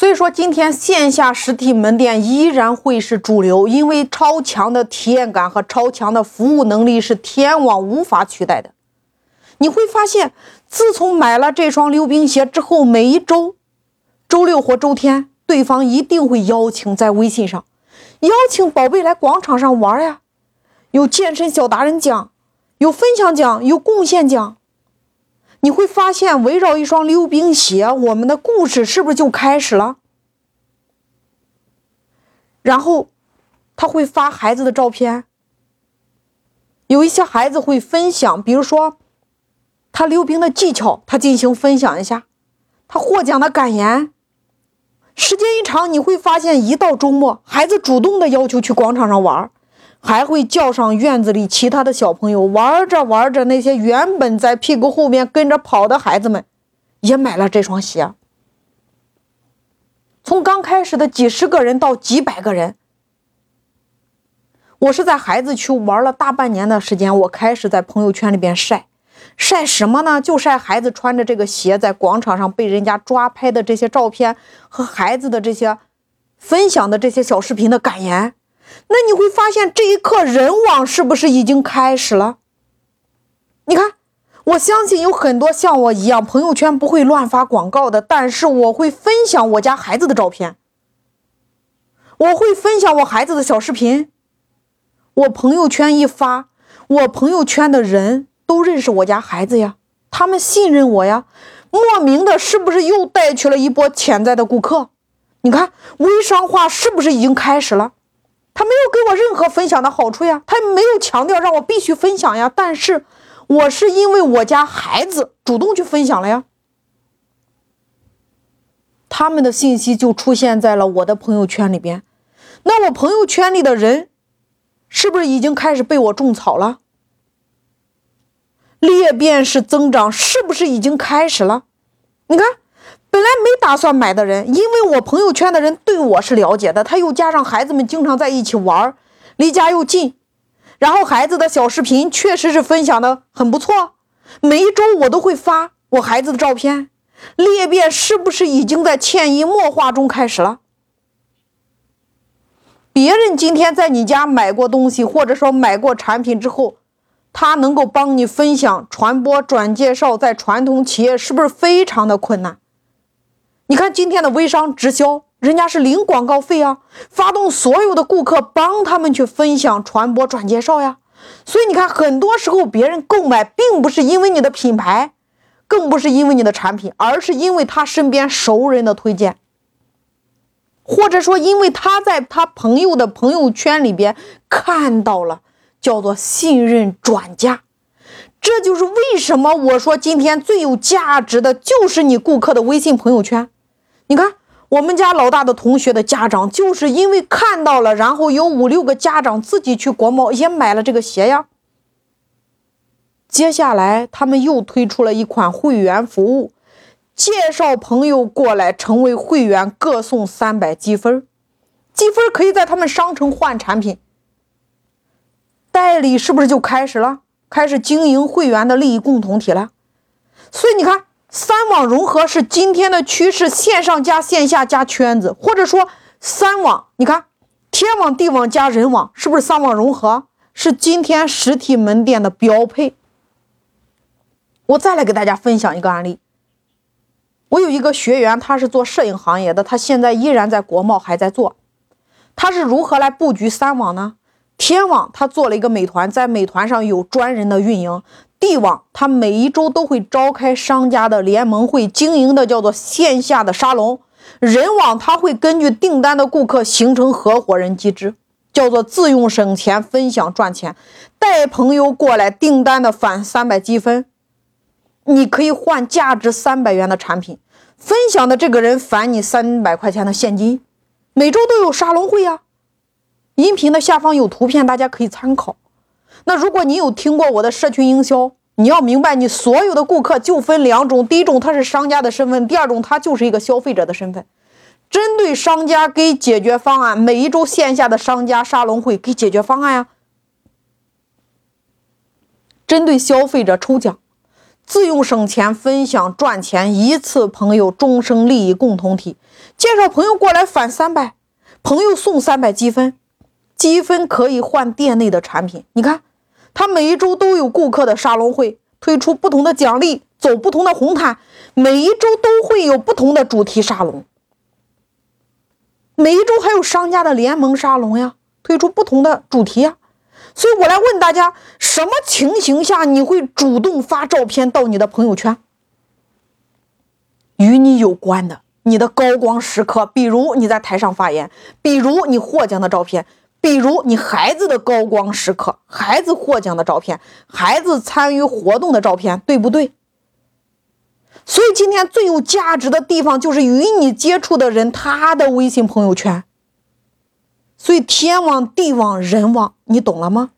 所以说，今天线下实体门店依然会是主流，因为超强的体验感和超强的服务能力是天网无法取代的。你会发现，自从买了这双溜冰鞋之后，每一周，周六或周天，对方一定会邀请在微信上，邀请宝贝来广场上玩呀，有健身小达人奖，有分享奖，有贡献奖。你会发现，围绕一双溜冰鞋，我们的故事是不是就开始了？然后，他会发孩子的照片，有一些孩子会分享，比如说他溜冰的技巧，他进行分享一下，他获奖的感言。时间一长，你会发现，一到周末，孩子主动的要求去广场上玩。还会叫上院子里其他的小朋友玩着玩着，那些原本在屁股后面跟着跑的孩子们，也买了这双鞋。从刚开始的几十个人到几百个人，我是在孩子区玩了大半年的时间，我开始在朋友圈里边晒，晒什么呢？就晒孩子穿着这个鞋在广场上被人家抓拍的这些照片和孩子的这些分享的这些小视频的感言。那你会发现，这一刻人网是不是已经开始了？你看，我相信有很多像我一样，朋友圈不会乱发广告的，但是我会分享我家孩子的照片，我会分享我孩子的小视频。我朋友圈一发，我朋友圈的人都认识我家孩子呀，他们信任我呀，莫名的，是不是又带去了一波潜在的顾客？你看，微商化是不是已经开始了？他没有给我任何分享的好处呀，他没有强调让我必须分享呀。但是，我是因为我家孩子主动去分享了呀，他们的信息就出现在了我的朋友圈里边。那我朋友圈里的人，是不是已经开始被我种草了？裂变式增长是不是已经开始了？你看。本来没打算买的人，因为我朋友圈的人对我是了解的，他又加上孩子们经常在一起玩，离家又近，然后孩子的小视频确实是分享的很不错，每一周我都会发我孩子的照片。裂变是不是已经在潜移默化中开始了？别人今天在你家买过东西，或者说买过产品之后，他能够帮你分享、传播、转介绍，在传统企业是不是非常的困难？你看今天的微商直销，人家是零广告费啊，发动所有的顾客帮他们去分享、传播、转介绍呀。所以你看，很多时候别人购买并不是因为你的品牌，更不是因为你的产品，而是因为他身边熟人的推荐，或者说因为他在他朋友的朋友圈里边看到了叫做信任转嫁。这就是为什么我说今天最有价值的就是你顾客的微信朋友圈。你看，我们家老大的同学的家长就是因为看到了，然后有五六个家长自己去国贸也买了这个鞋呀。接下来他们又推出了一款会员服务，介绍朋友过来成为会员，各送三百积分，积分可以在他们商城换产品。代理是不是就开始了？开始经营会员的利益共同体了。所以你看。三网融合是今天的趋势，线上加线下加圈子，或者说三网，你看天网、地网加人网，是不是三网融合？是今天实体门店的标配。我再来给大家分享一个案例。我有一个学员，他是做摄影行业的，他现在依然在国贸还在做。他是如何来布局三网呢？天网他做了一个美团，在美团上有专人的运营。地网，它每一周都会召开商家的联盟会，经营的叫做线下的沙龙。人网，它会根据订单的顾客形成合伙人机制，叫做自用省钱，分享赚钱。带朋友过来订单的返三百积分，你可以换价值三百元的产品。分享的这个人返你三百块钱的现金。每周都有沙龙会呀。音频的下方有图片，大家可以参考。那如果你有听过我的社群营销，你要明白，你所有的顾客就分两种，第一种他是商家的身份，第二种他就是一个消费者的身份。针对商家给解决方案，每一周线下的商家沙龙会给解决方案呀。针对消费者抽奖，自用省钱，分享赚钱，一次朋友，终生利益共同体。介绍朋友过来返三百，朋友送三百积分，积分可以换店内的产品。你看，他每一周都有顾客的沙龙会，推出不同的奖励，走不同的红毯，每一周都会有不同的主题沙龙。每一周还有商家的联盟沙龙呀，推出不同的主题呀。所以我来问大家，什么情形下你会主动发照片到你的朋友圈？与你有关的，你的高光时刻，比如你在台上发言，比如你获奖的照片，比如你孩子的高光时刻，孩子获奖的照片，孩子参与活动的照片，对不对？所以今天最有价值的地方就是与你接触的人他的微信朋友圈。所以天网地网人网，你懂了吗？